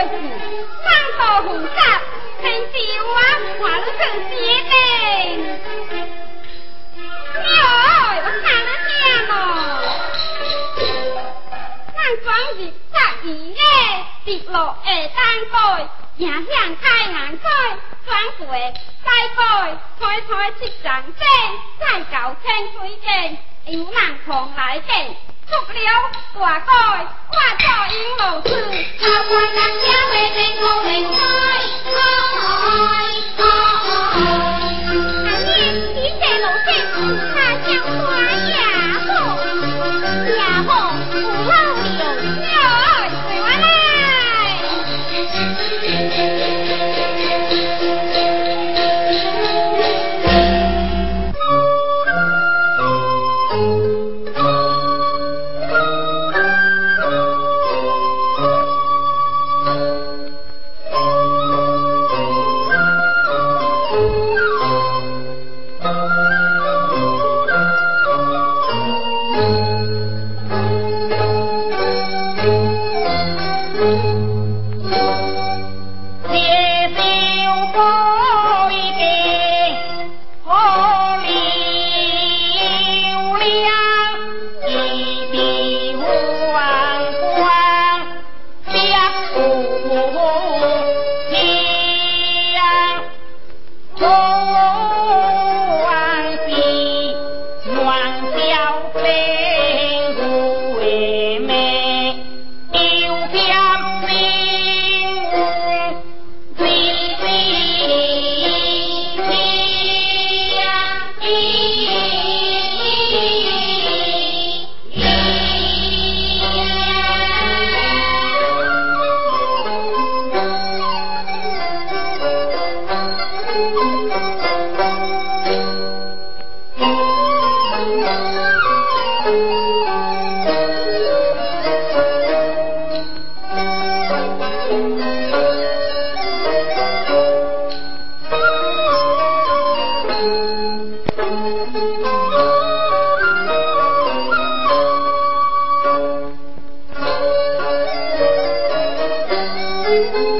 三道菩萨，恳请我化龙成！哟，我看得见吗？南庄是十一月第下单拜，影响太难拜，转过再拜，开开七丈阵，再搞千岁阵，有人狂来见。Dục liệu, quả còi, quả còi! Música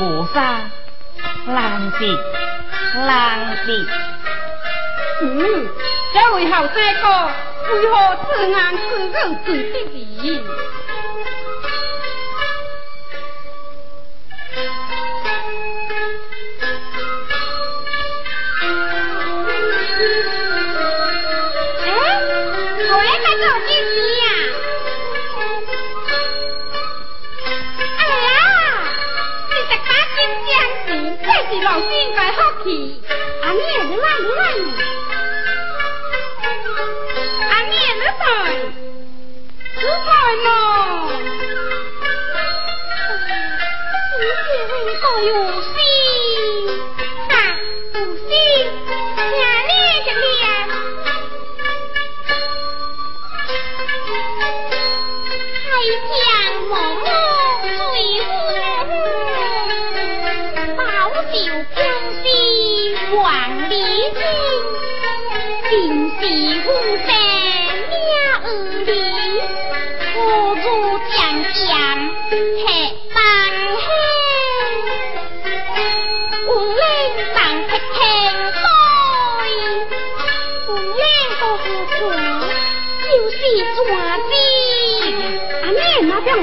无杀，浪子，浪子。嗯，这位后生哥，为何此言此语对得起？老应该好奇，阿妹你来你来，阿妹你在，你在吗？你是个有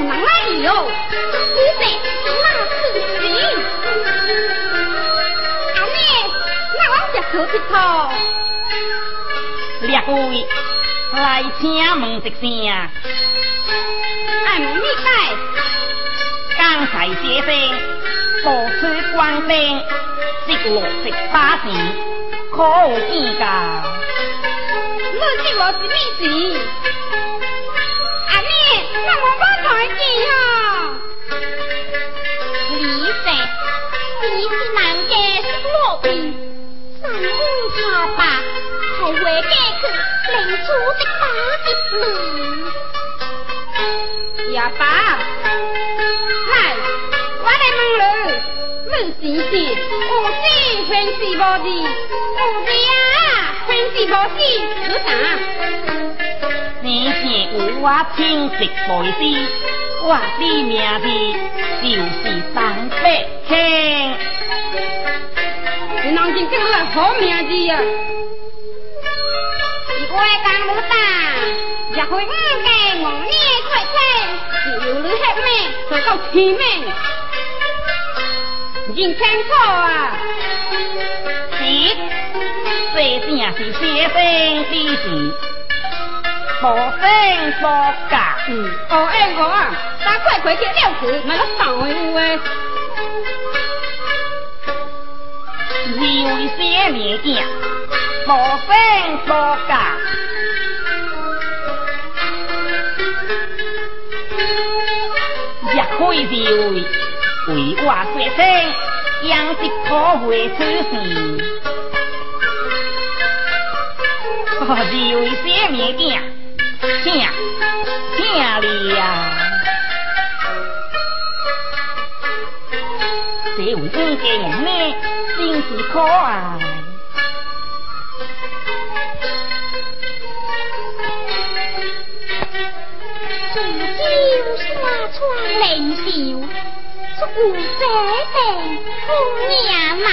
妹那边有哪里哟？你在那吃去？可惜头，列位来请问一声，按你解，刚才先生多出官兵，即落十八钱，可有见价？你即落是咩事？爸爸才会给他领出的打击你哑爸来我来问你问先喜我是欢喜宝地我喜欢喜宝地是啥你是我亲戚妹子我的名字就是三百青你能真叫个好名字呀？是我讲你打，也会五个五年快快，只有你黑命，再到天命，认清楚啊！是，这正是先生之事，无声无假。嗯，哦哎我啊，打快快去了去，那个上回有诶。是为些物件，无声无假。也可以是为为我学生养殖可会出事，哦，是为些物件，请请你呀。这位五家人呢，真是可爱。煮酒山川灵秀，出古这地姑娘忙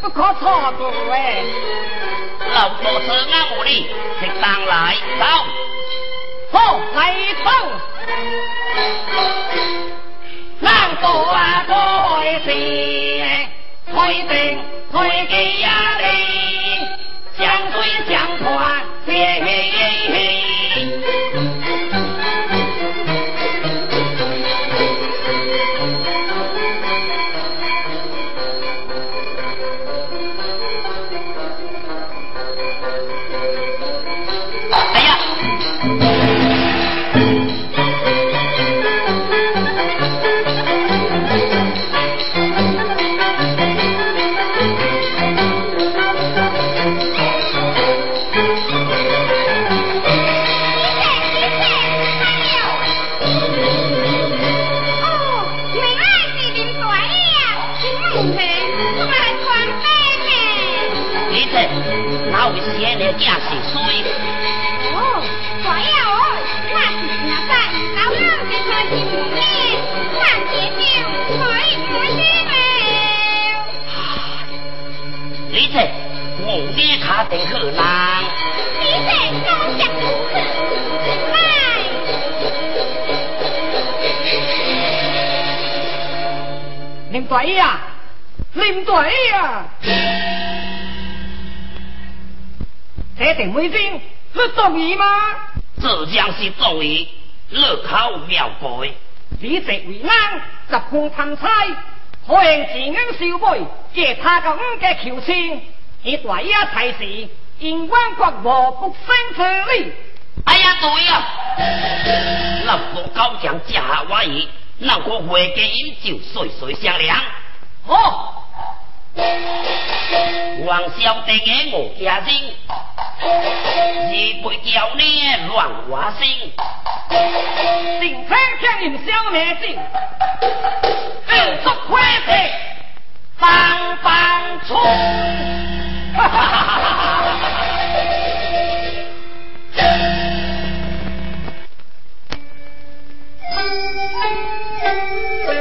不可错过哎。老多是俺屋里，请上来走，好来走。难多啊推事，推定推给呀哩，相对相传嘿嘿嘿。定去啦！你在高下如此，来！林队呀，林队呀！这定美金，是中意吗？这将是中意，乐口妙背。你这为安，十分贪财，可能自恩小妹，借他个五个求亲，你大爷才是阴官国和不生之理。哎呀，对呀，那副高将驾下我意，那个会计饮酒，岁岁相量。哦。王小弟给我家人，二辈叫你乱话声，定车听人小名字，二足快车，棒棒冲，哈哈哈哈哈哈哈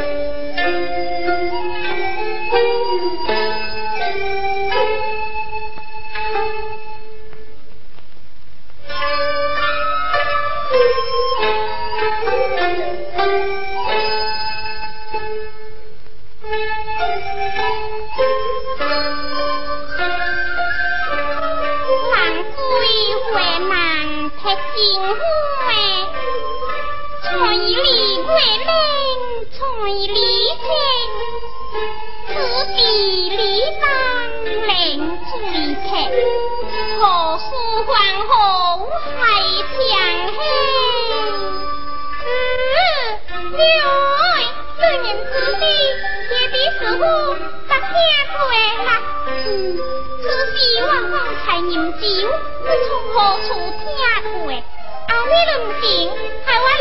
哈哎春意里归春意里情此地理当令醉客何时还好海天黑女儿女人自己也比是我不听过啦嗯此时我方才饮酒你从何处听过阿妹า情ห้ลืมสิ่งถ้าว่偏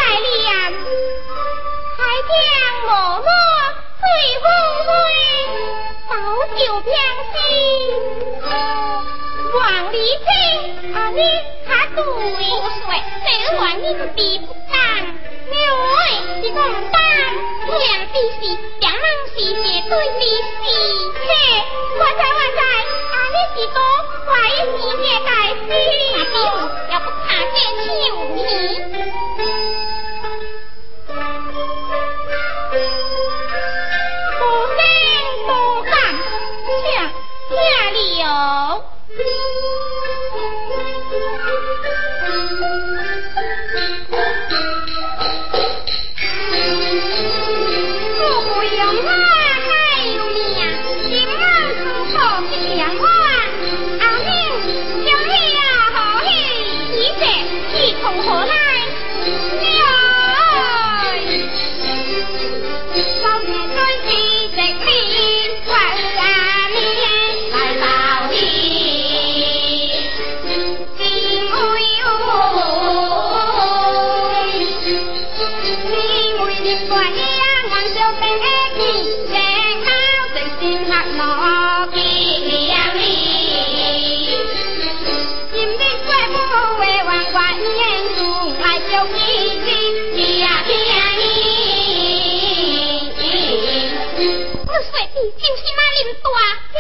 心，王า青เรียนใครที่ยั 是我唔担梁的事两人是绝对的是嘿我在我在阿里是多我一也该死要不怕借钱武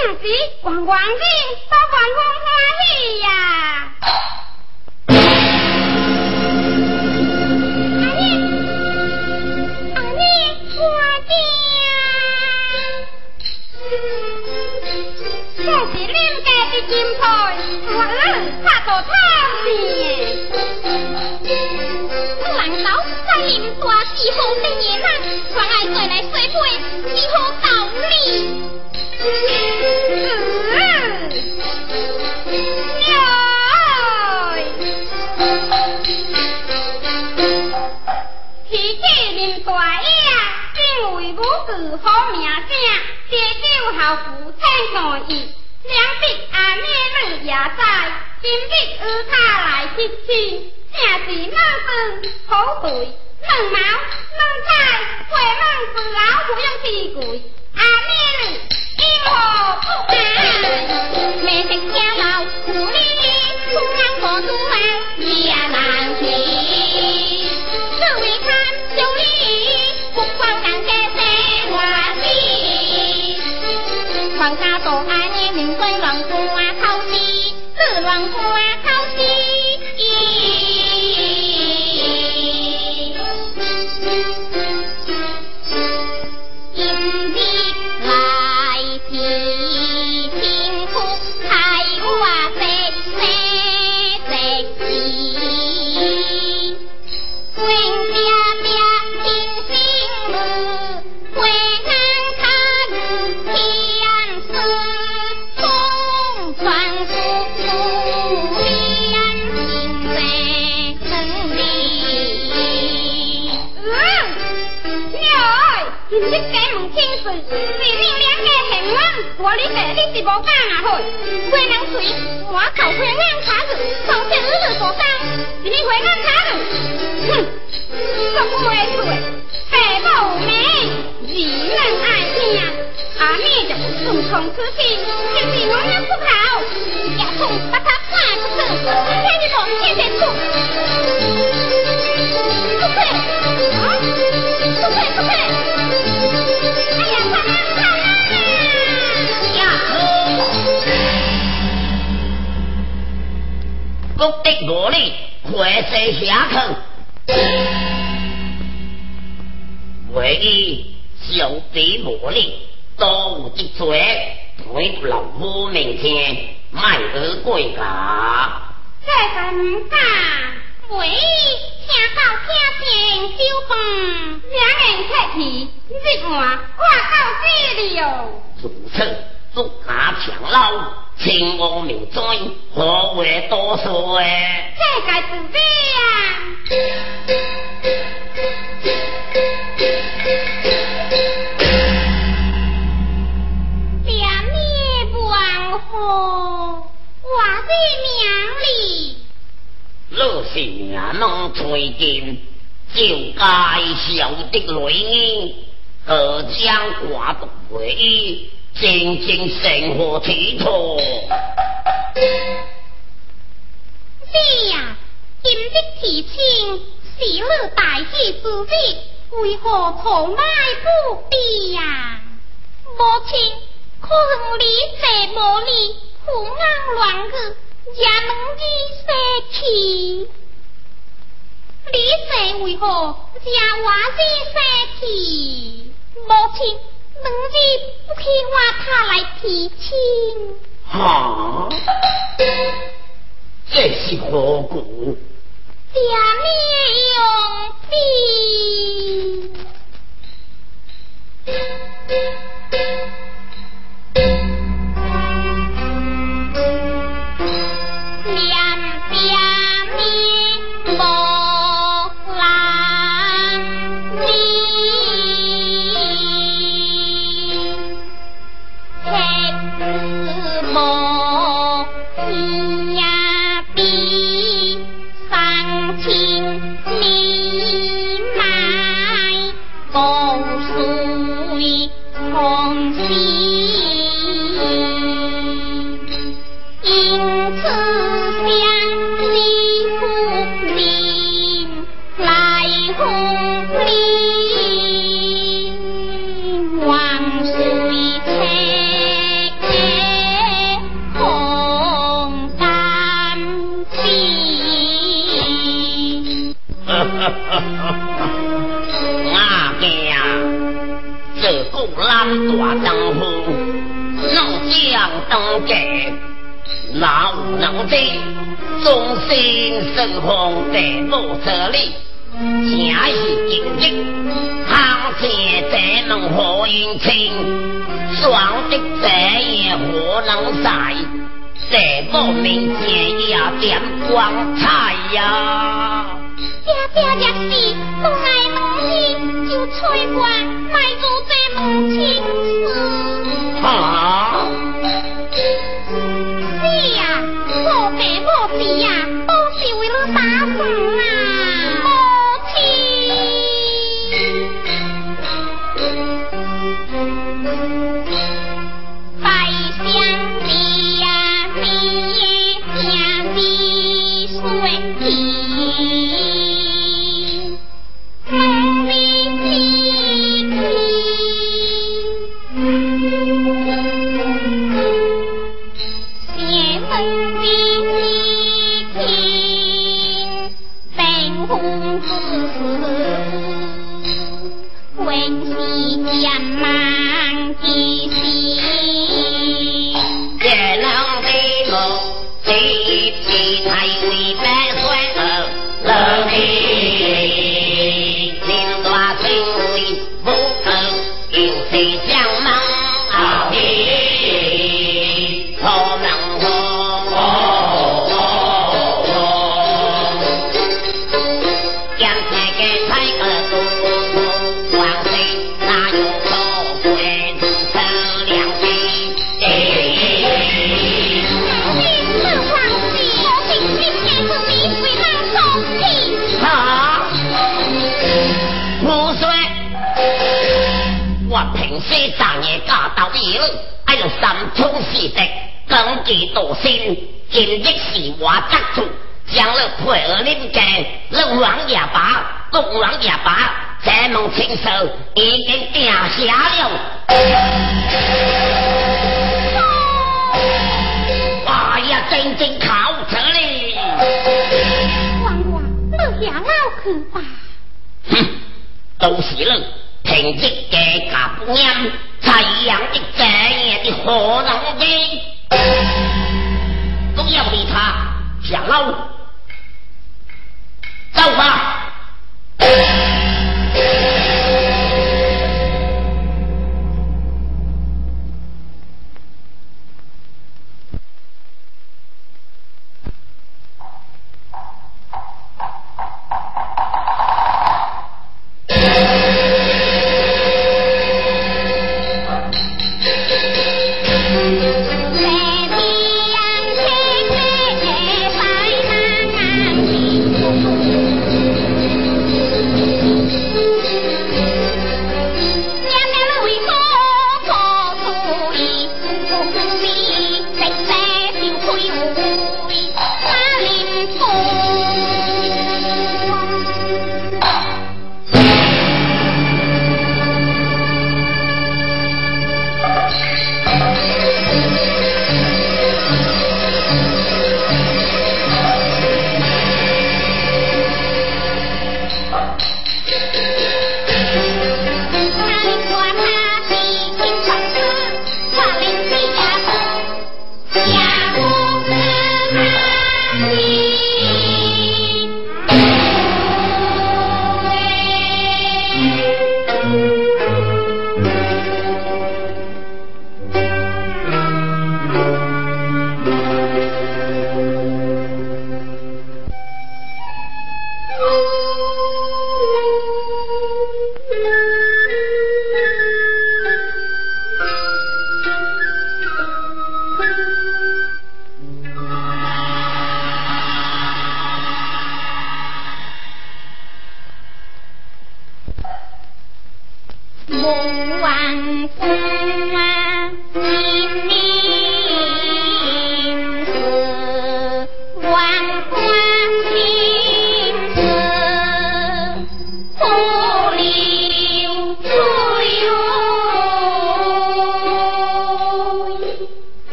正是，望望你，不望我欢喜呀。阿娘，阿娘，我的呀。这是家的？走，爱再来洗杯，只好道理。好名声，结交后父亲满意，两弟阿妹女也在，今日与他来接亲，正是满分好对。问毛问菜，会问自老不用提贵，阿妹女因何不来？妹妹家老，努力出门过独门。我哩说你是无讲啊好。花人水，我靠花眼卡子，从此日日做生，是你花眼卡子。哼，说话出，白母妹，儿人爱听，阿妹就自从此起，就是我娘不好，也从把他赶出去，天日落天天出，国的魔力快在下去，唯一小弟魔力多无一罪，推不老夫面前卖儿贵价。这个唔敢，唯一听到听见小凤两人客气，日晚我到这里哦。如此，足下强老。青王明尊，何为多说诶？这该是咩呀？两面王后，我的娘哩！若是命能推荐，就该晓得雷音，而将挂动回忆。真正生活体统。是呀，今日提亲，是你大喜之日，为何从来不必呀？母亲，可恨你这魔力，胡言乱语，也能你生气。你这为何将我的生气？母亲。能日不去话他来提亲。哈，这是何故？下面用笔。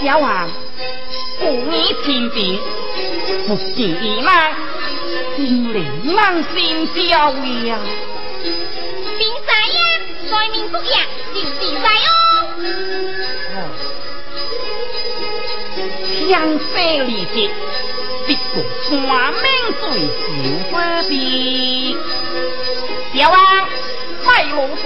小王，故你清贫，不见伊那，心灵满心焦呀。兵在呀，在民不呀，就是在哦。相思离别，别过山明水秀之地。小王，快路随我。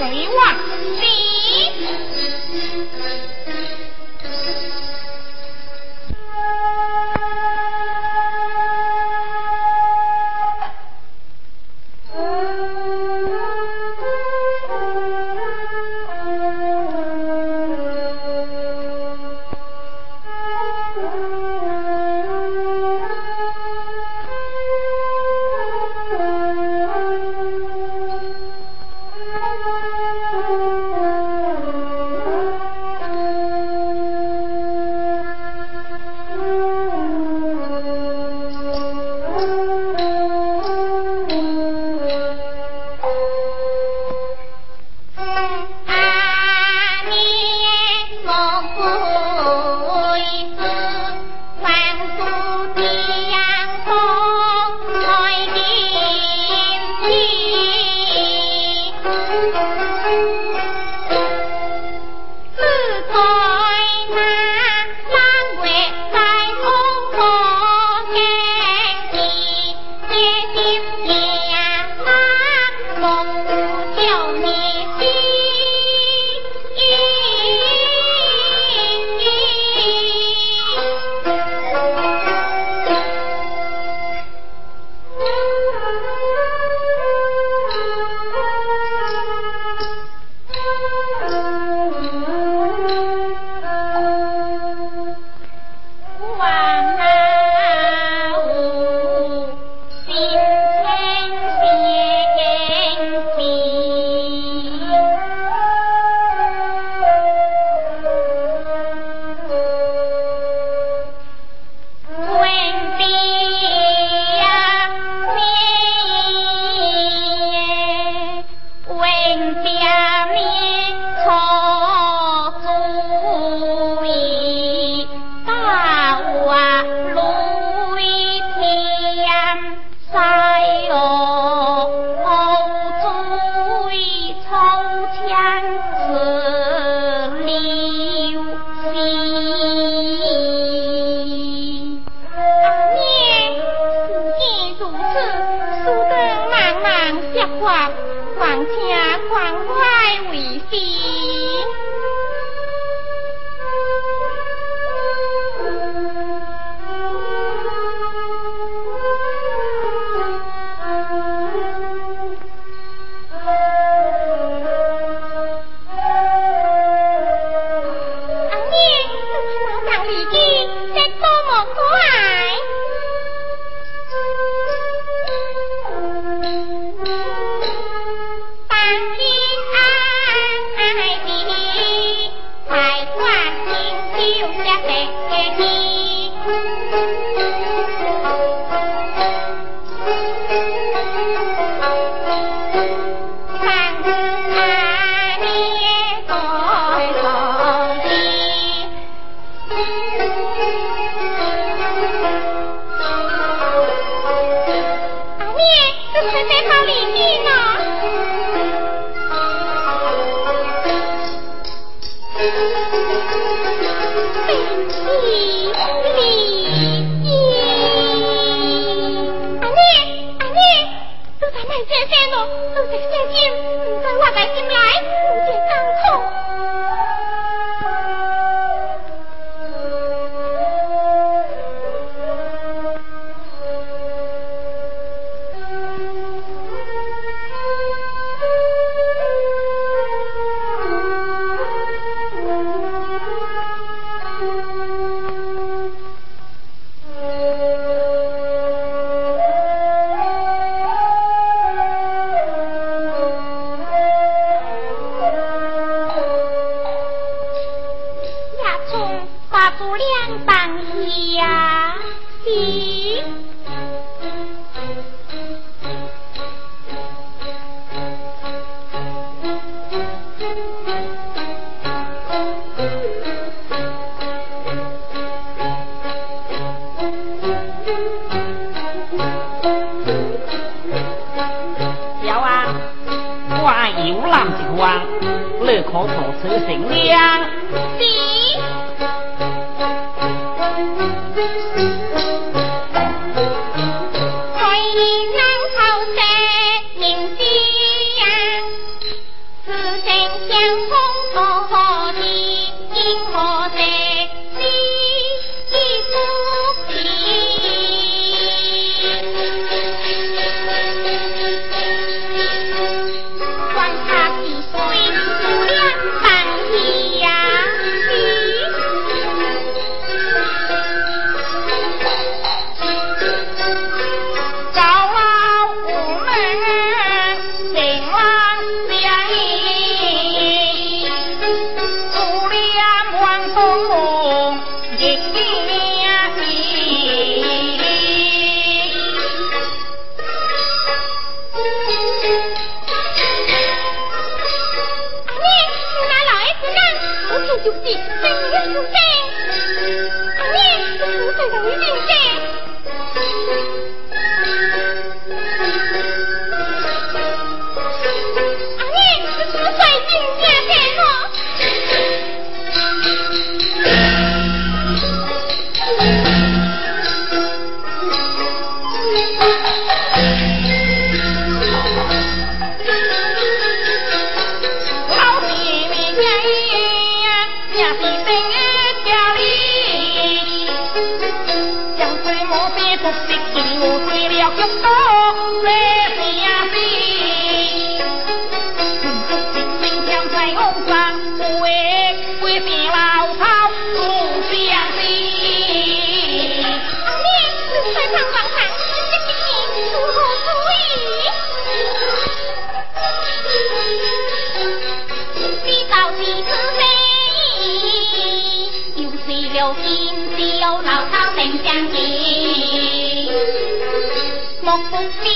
Đi.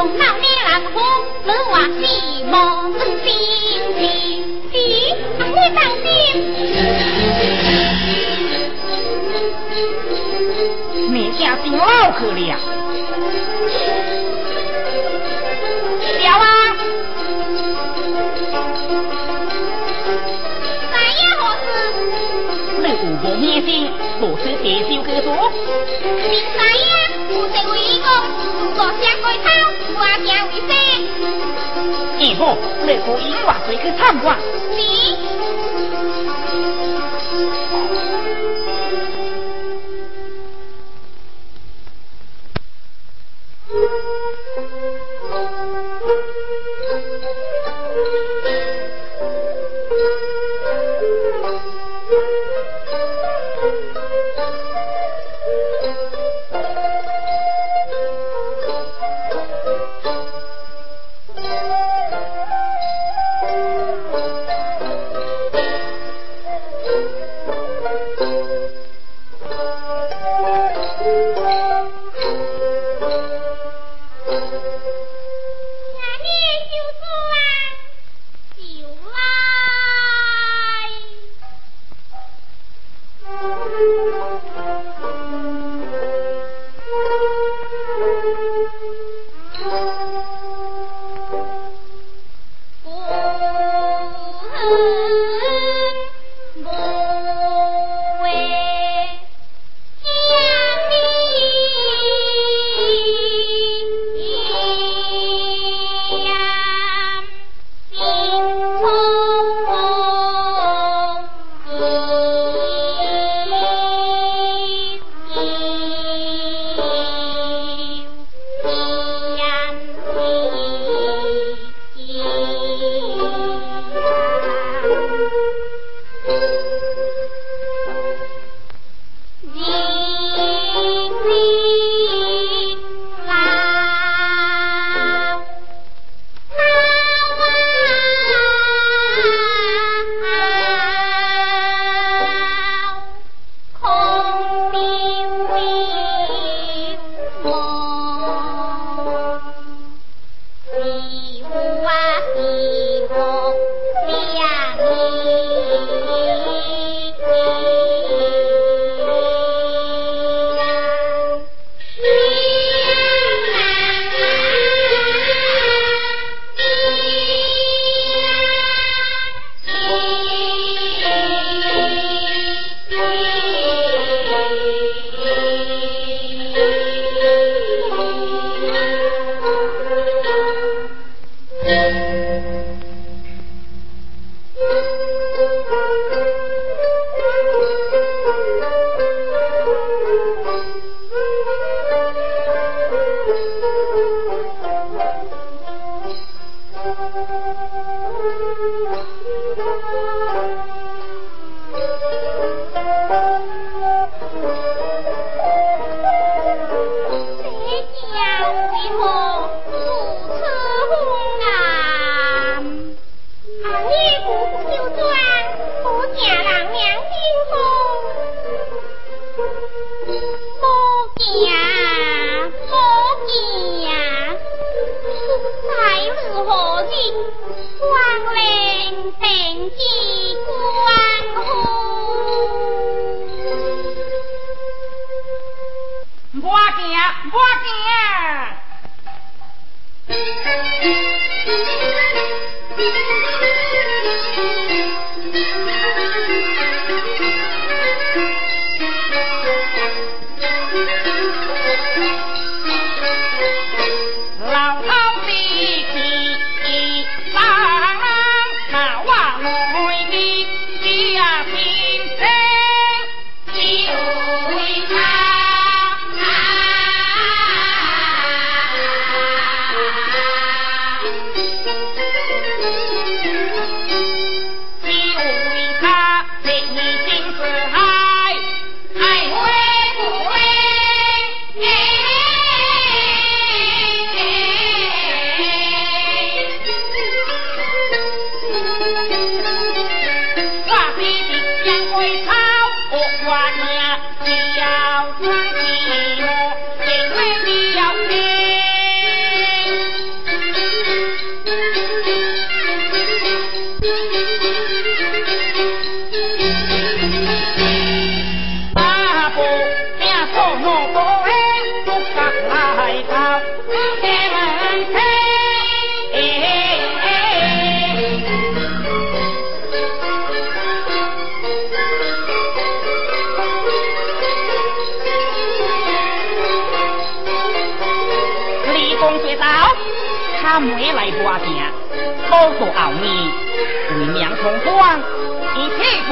东南的南风，我话西望心情，西望你当心。你家真老可怜。表啊！三爷何事？你五步面前，我是铁锈给做。三。后，来可以水去参观。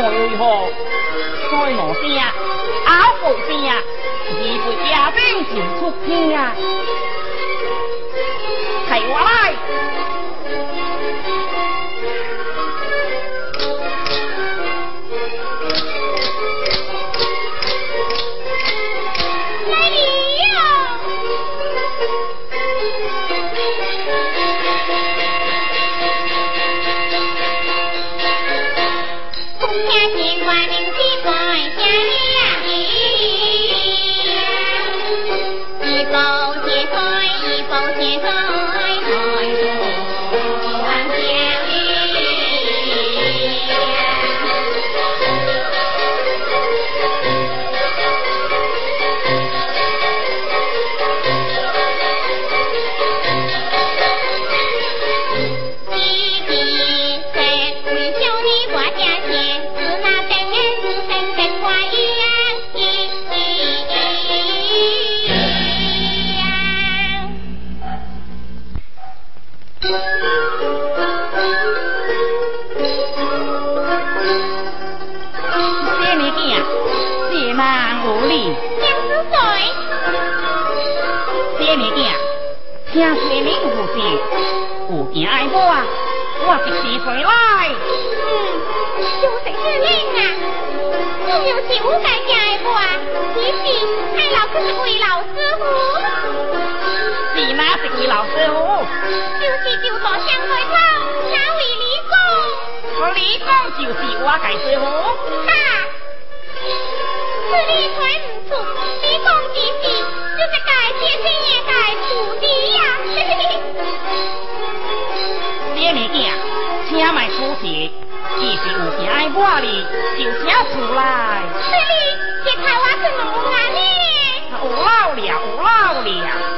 为何？在无事啊，啊无事啊，义父驾兵前出天啊。卖我，我是是回来。嗯，就是是恁啊，只有是我家家的我，只是俺老可是位老师傅。是哪是位老师傅？就是就坐上回头，哪位李公？我李公就是我家师傅。哈，是你传唔出，李公就是就是家姐姐的家。是，只是有件爱我哩，就写出来。是哩，这台我是无安哩。有老了，有老了。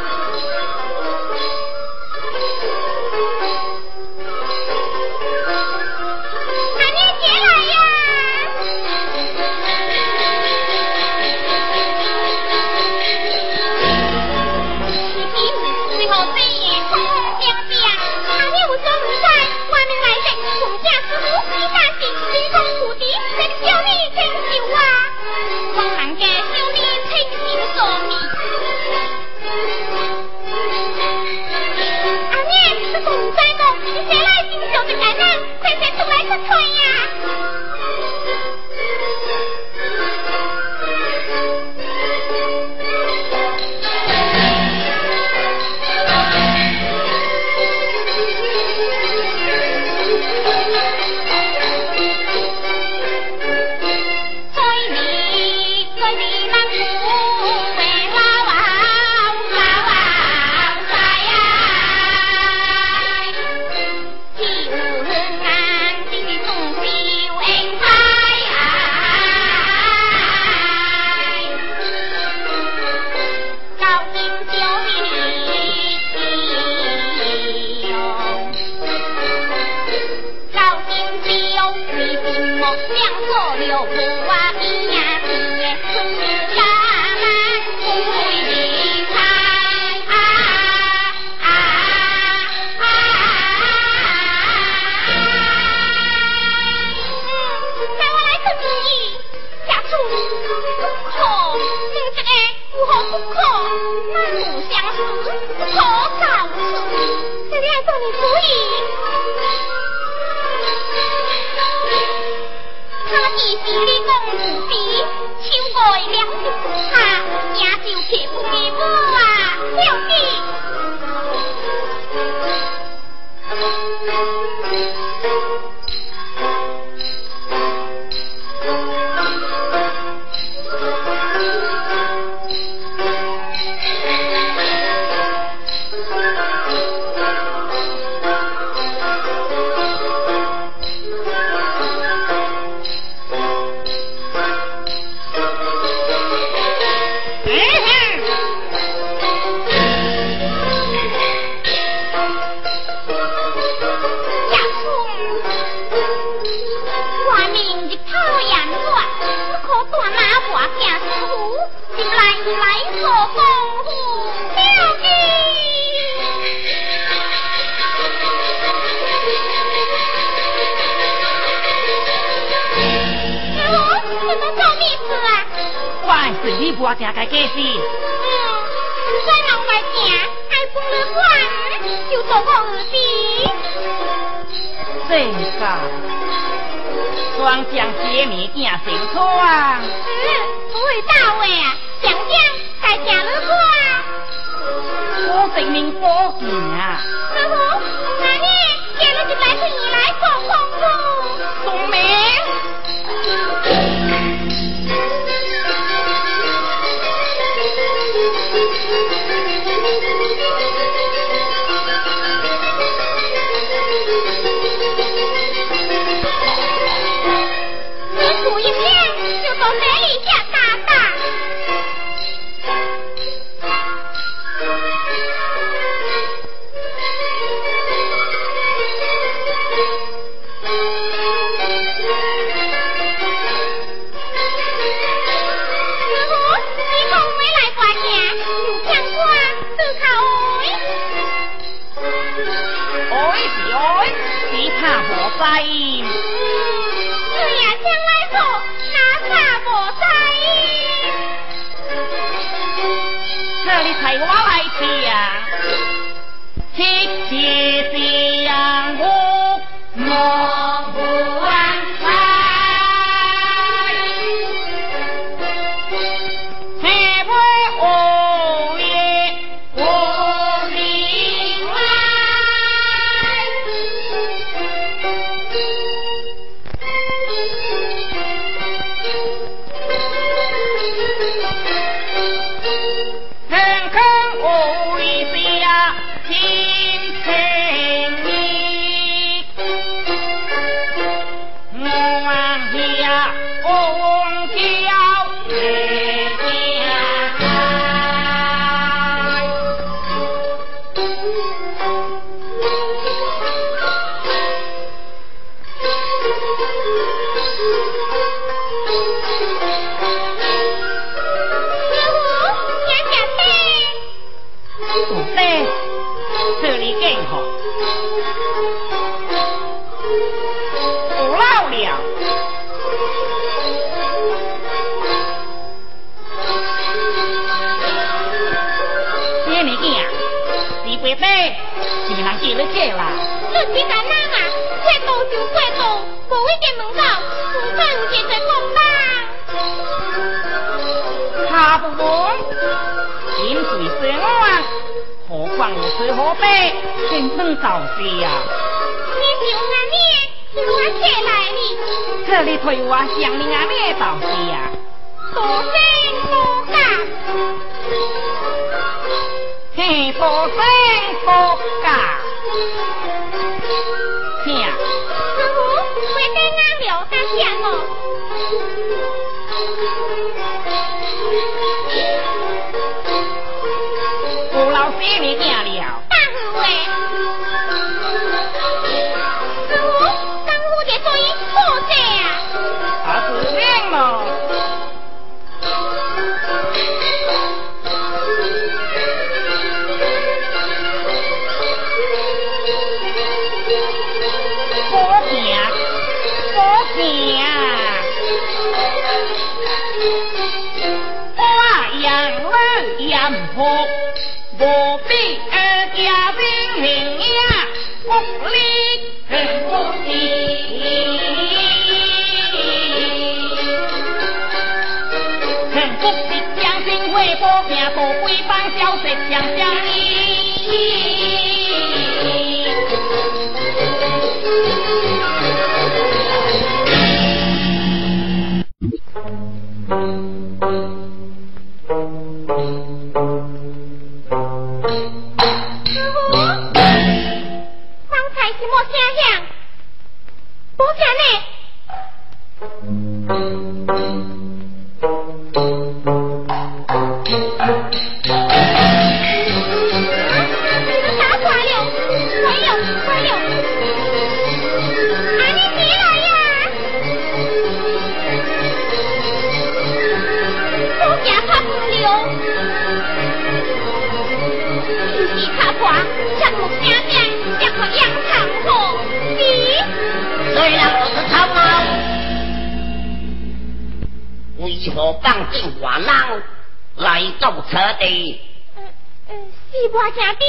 我家的，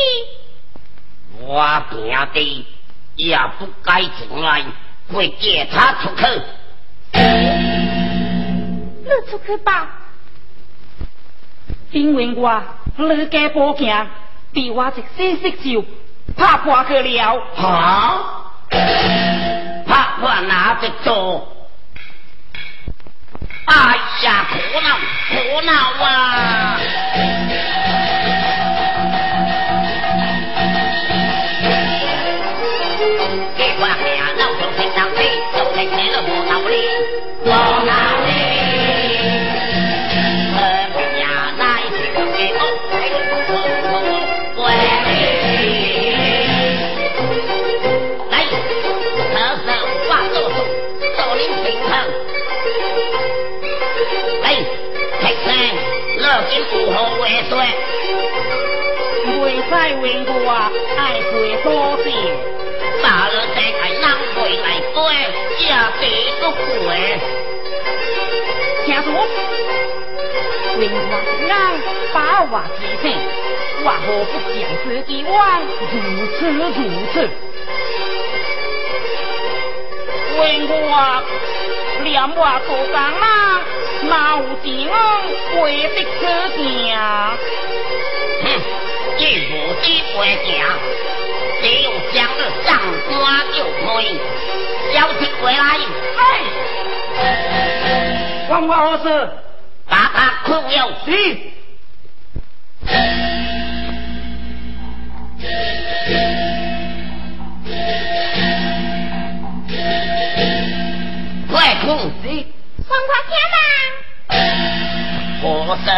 我兄弟也不该进来，会借他出去。你出去吧，因为我你家保险比我一些色就怕破去了。哈？怕破哪得做？哎呀，苦恼，苦恼啊！气，就在你的苦恼里，苦恼里。哎呀，那一天给我开个空空关来，特色化作数，少林平衡。乐金如何为？在为我爱回多谢，别不回。听说，为我让把我提醒，我何不将此一往如此如此？为我连我做工啦。毛钱会的可行？哼，既无知会行，只有将了上官就可以。交起回来，哎，关我何事？把他扣了去。快控制！黄花天嘛，何生？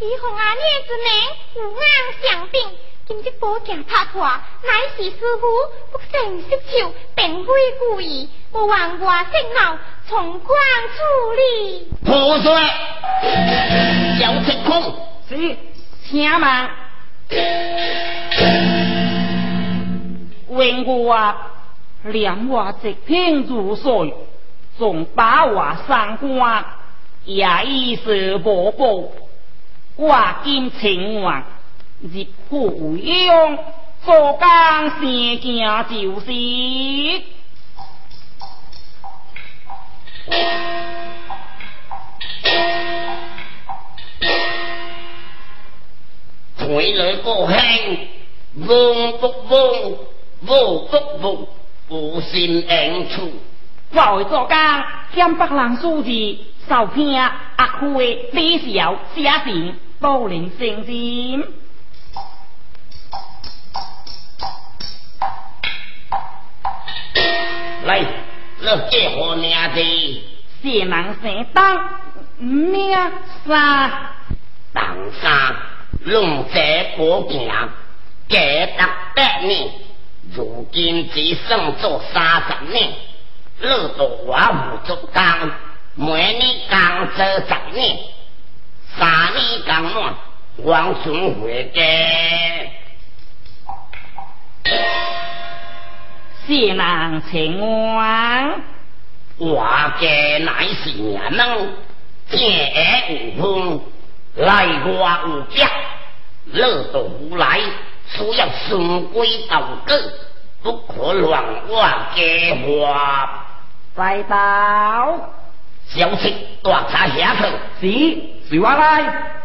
李红阿娘之名无安相病，今日宝剑拍破，乃是师傅不胜失求，并非故意，我望我圣老从宽处理。何说？小情空是听嘛？问我啊，两我直听如水。从八话三关也已是无报，我今情愿入虎用，做工先行就是。回来过兴，嗡不嗡，嗡不嗡，无心应处。我会做工，向北人书字，受听阿辉李小写信，多领圣经。来，乐结何名字？谢人生当名三，当三龙泽国境，结得百年，如今只剩做三十年。老多我无足当，每年刚做十年，三年刚满，王孙回家。谢郎请安。我家乃是人能见无风，来我无家，乐到无来，所要顺归道歌，不可乱我家话。拜到，小心大茶下去。是，随我来。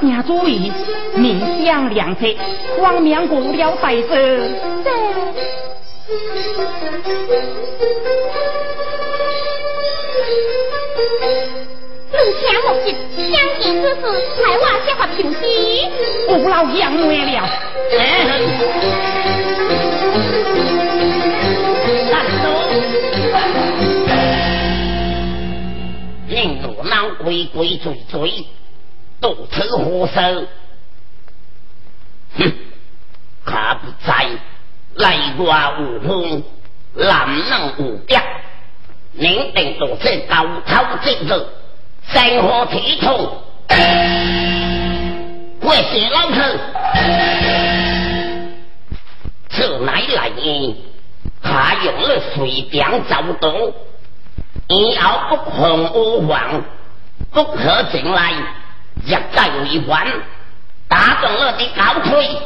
定主意，面向良策，光明过了大事。路强莫急，相见之事，才话先发平息。不劳杨梅了。令罗脑鬼鬼祟祟，多头何手？哼，他不在，来挂无风，难能无别。宁定做这高头之日，生活体统，我是老头，这乃来意，他用了随便走动。以后不红无黄，不可进来，一战为官，打断了的高腿。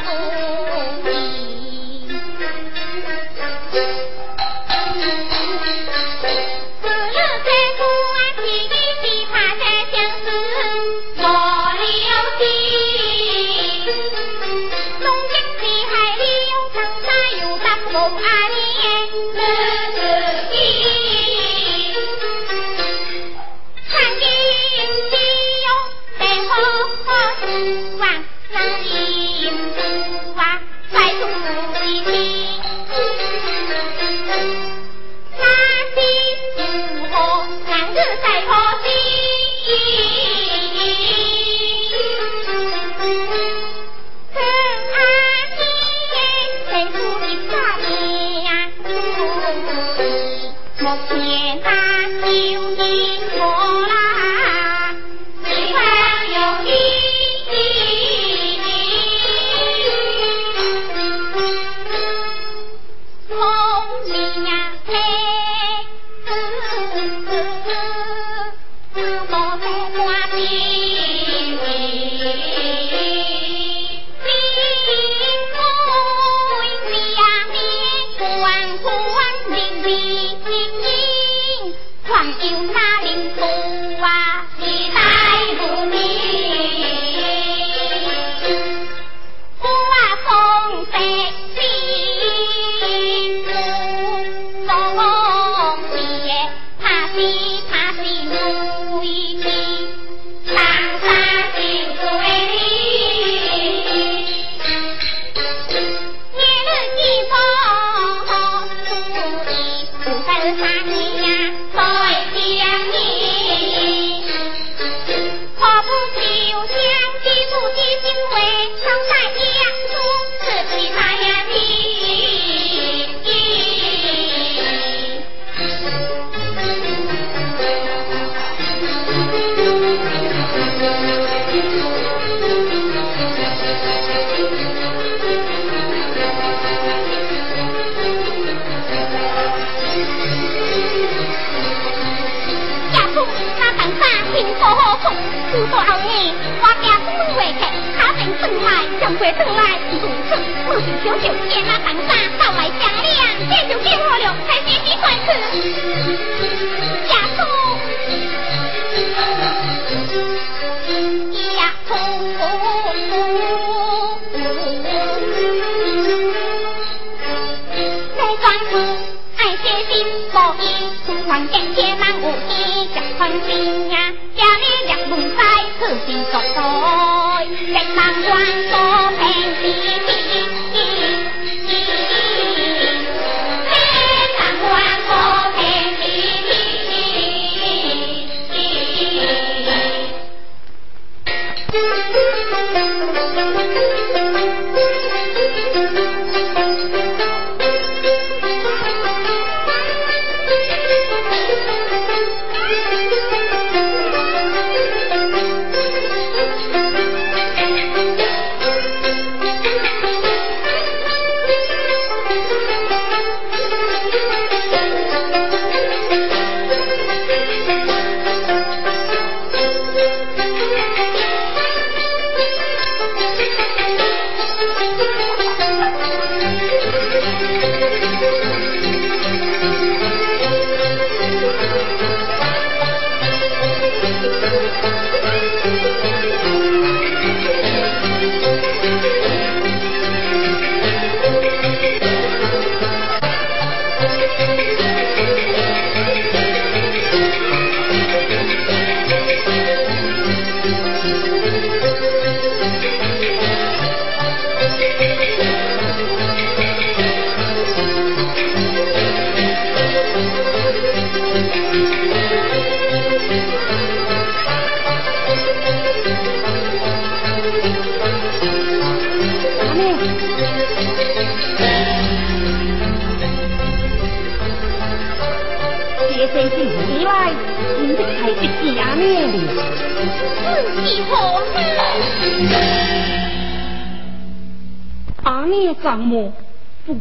Oh,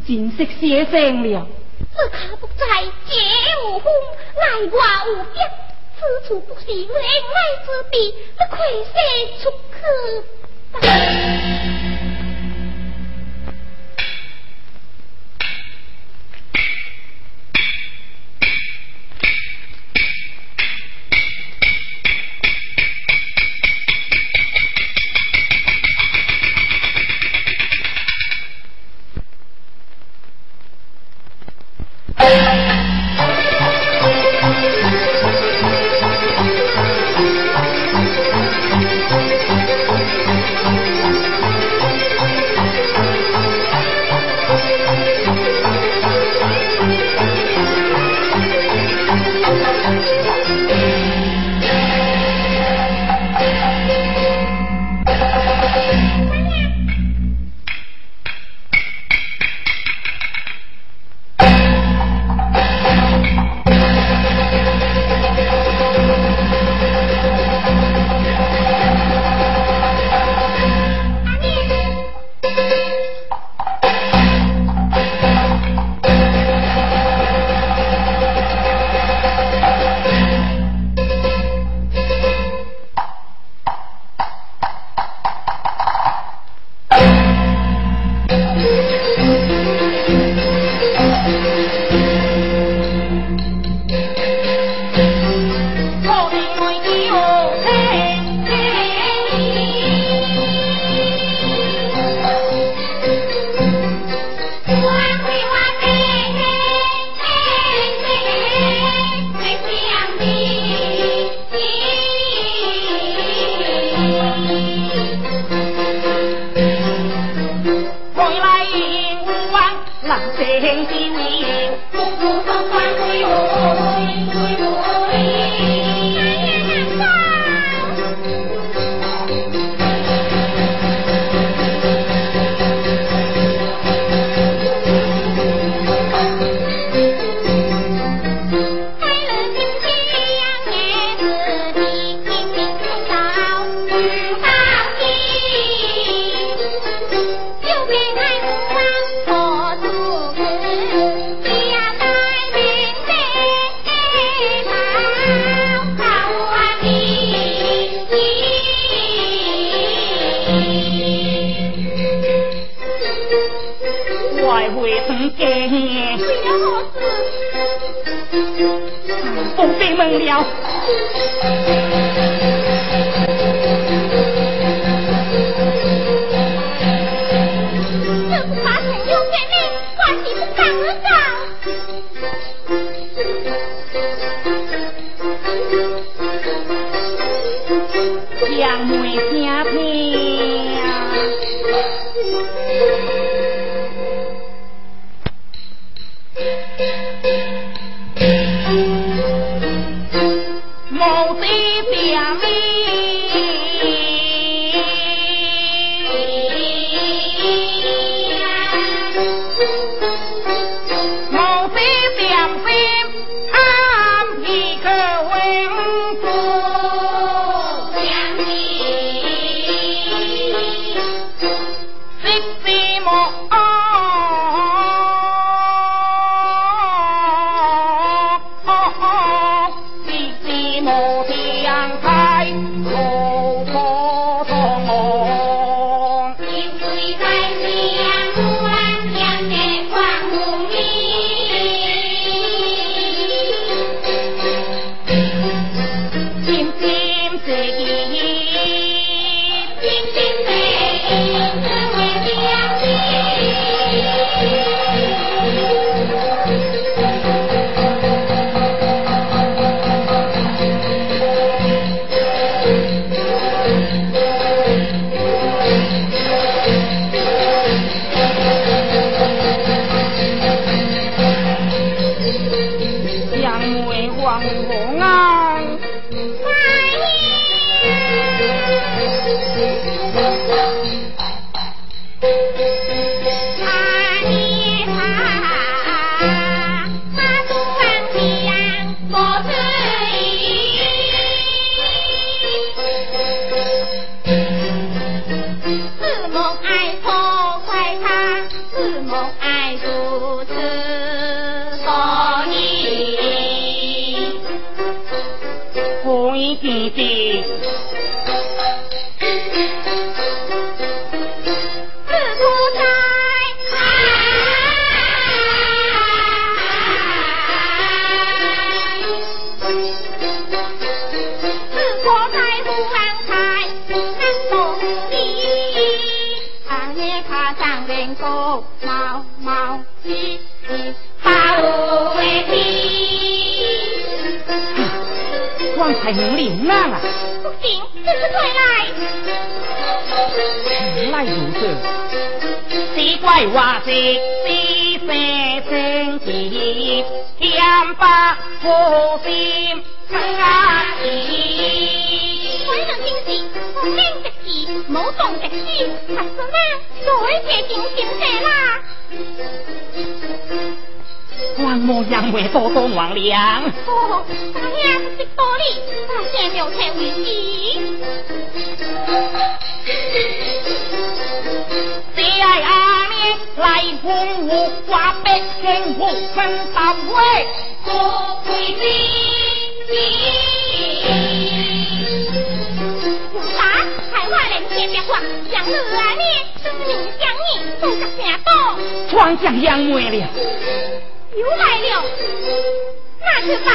金色写生了，这卡不在，姐无风，乃我无边，此处不是恋爱之地，不愧是出客。 เ了。我花白线，我分到位，多最精。你天，多，庄稼养没了，又来了，那怎么？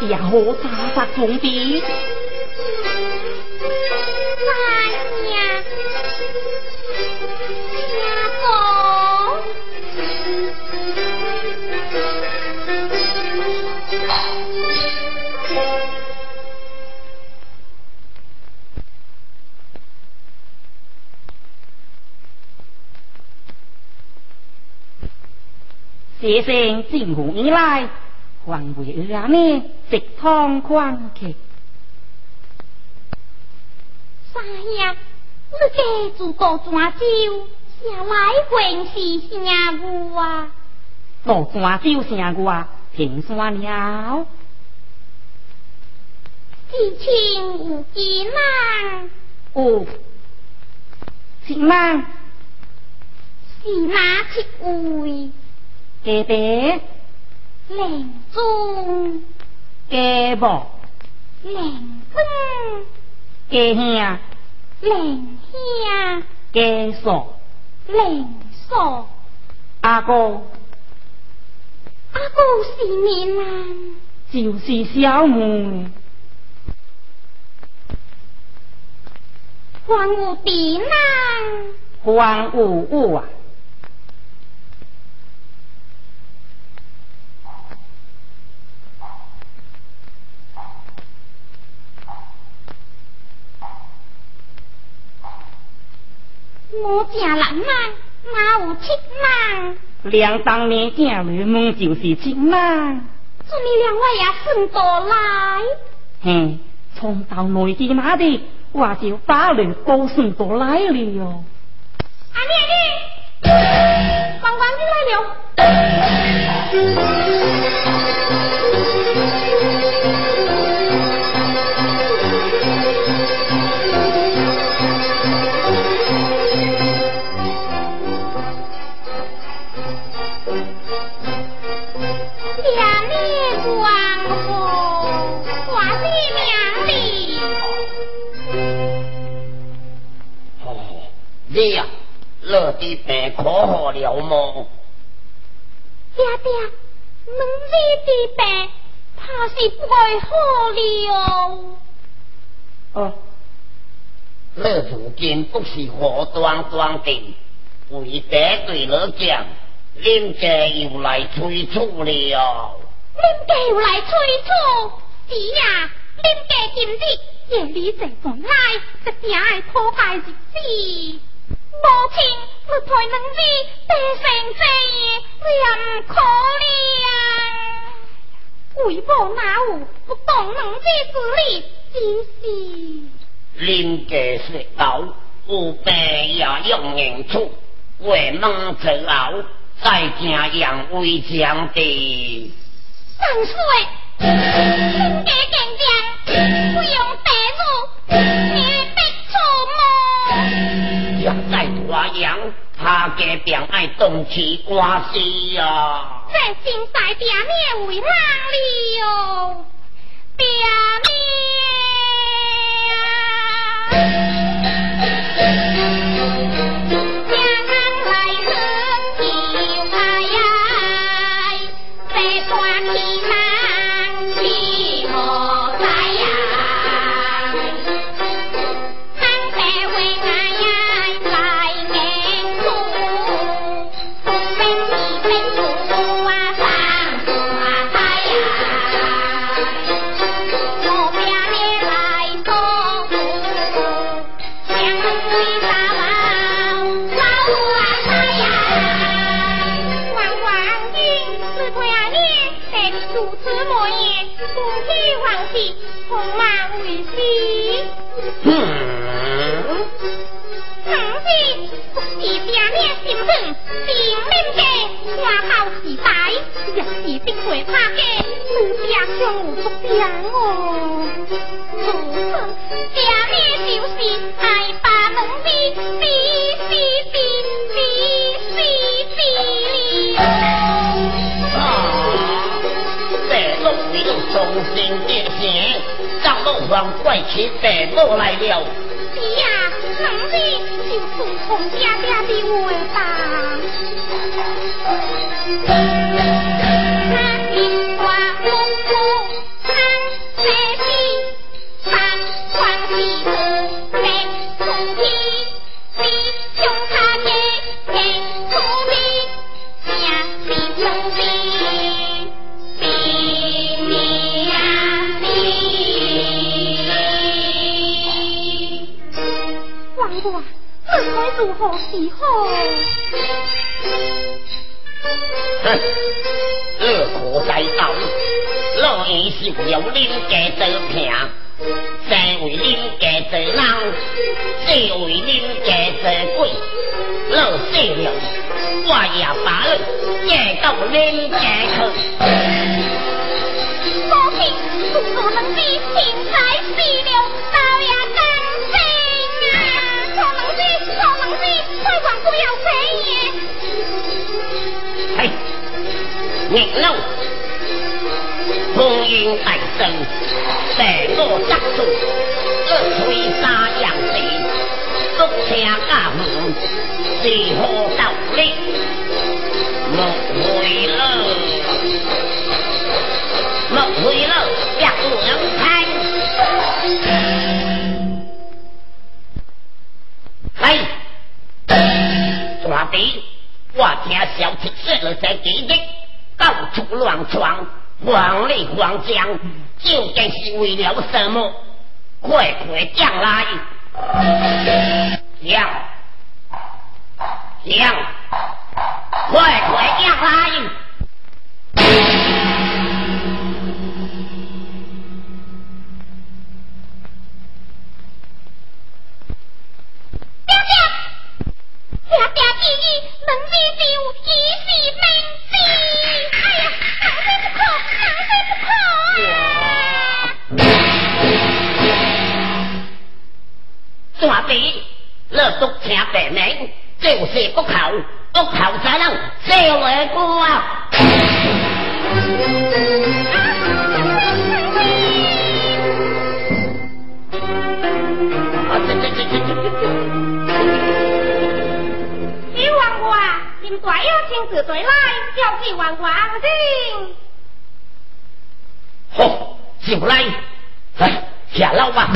也好查查重点。学生进屋以来，还为阿妹直汤宽客。三爷，你家住过泉州，下来还是啥物啊？过泉州啥物啊？平山了。知青有几难？哦，几难？是哪一位？家爹，灵宗，家母，灵宗，家兄，灵兄，家嫂，灵嫂，阿哥，阿哥是咩人？就是小妹，还有弟呢？还有我啊！我正六万，哪有七万？两当年正女们就是七万。这你两位也算多来？嘿，从到内地那的，我就把你都算多来了哟。阿妹妹，关关你来了。你呀，落地病可好了么？爹爹，问你的病，怕是不会好了。哦，你如今不是何端端的，为得罪了讲，恁家又来催促了。恁家又来催促？是呀，恁家今日夜里坐船来，一定爱破坏日子。母亲，我陪两日，得成这夜，你也唔可怜。为母哪有不懂能者之理？真是。林家说道：“有病也用硬处，为梦之后，再惊杨威强的。”正说，林家更将不用白母，也逼出门。若再大杨，他家便爱动起官司呀。这心在表面为哪里哟？表面。大有亲自对来，叫几万万人。好，就来，来下楼吧。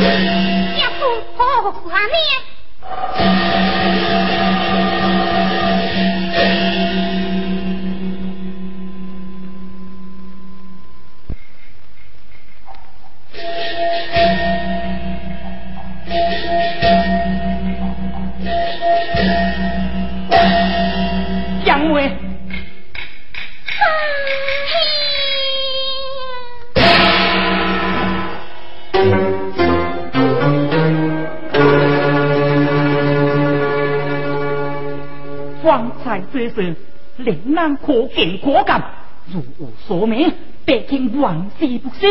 方才之事，令人可见可感，如无所明，必听万事不息。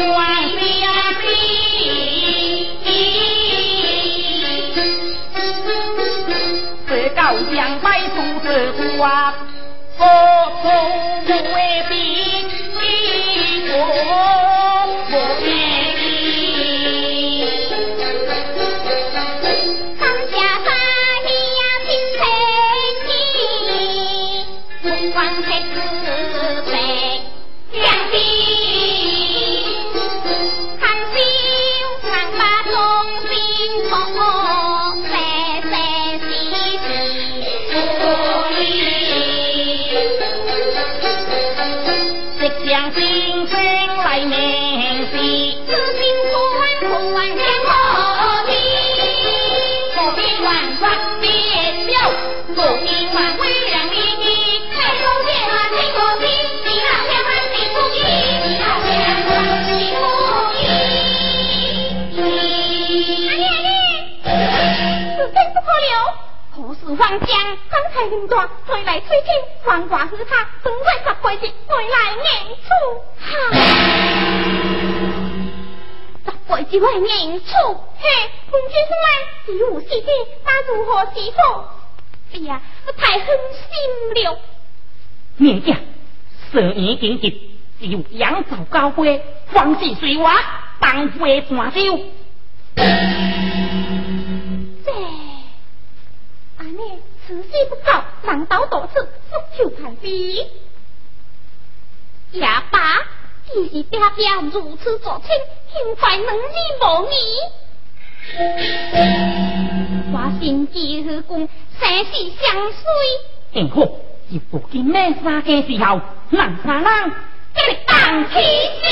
望呀望，这高墙外多，为。王将刚才领断，回来催亲，王寡是他正在十岁节回来演出。哈，十岁节来演出，嘿，红军生来只有四天，那如何是好？哎呀，我太狠心了。念家，十年经济，只有扬州高飞，方是水娃，当会半休。此事不告，难道多次复求太妃？也罢，既是爹爹如此作亲，现在能力无疑。我心机是公，生死相随。幸好，如果今日杀家时候，能杀人，这里当起心。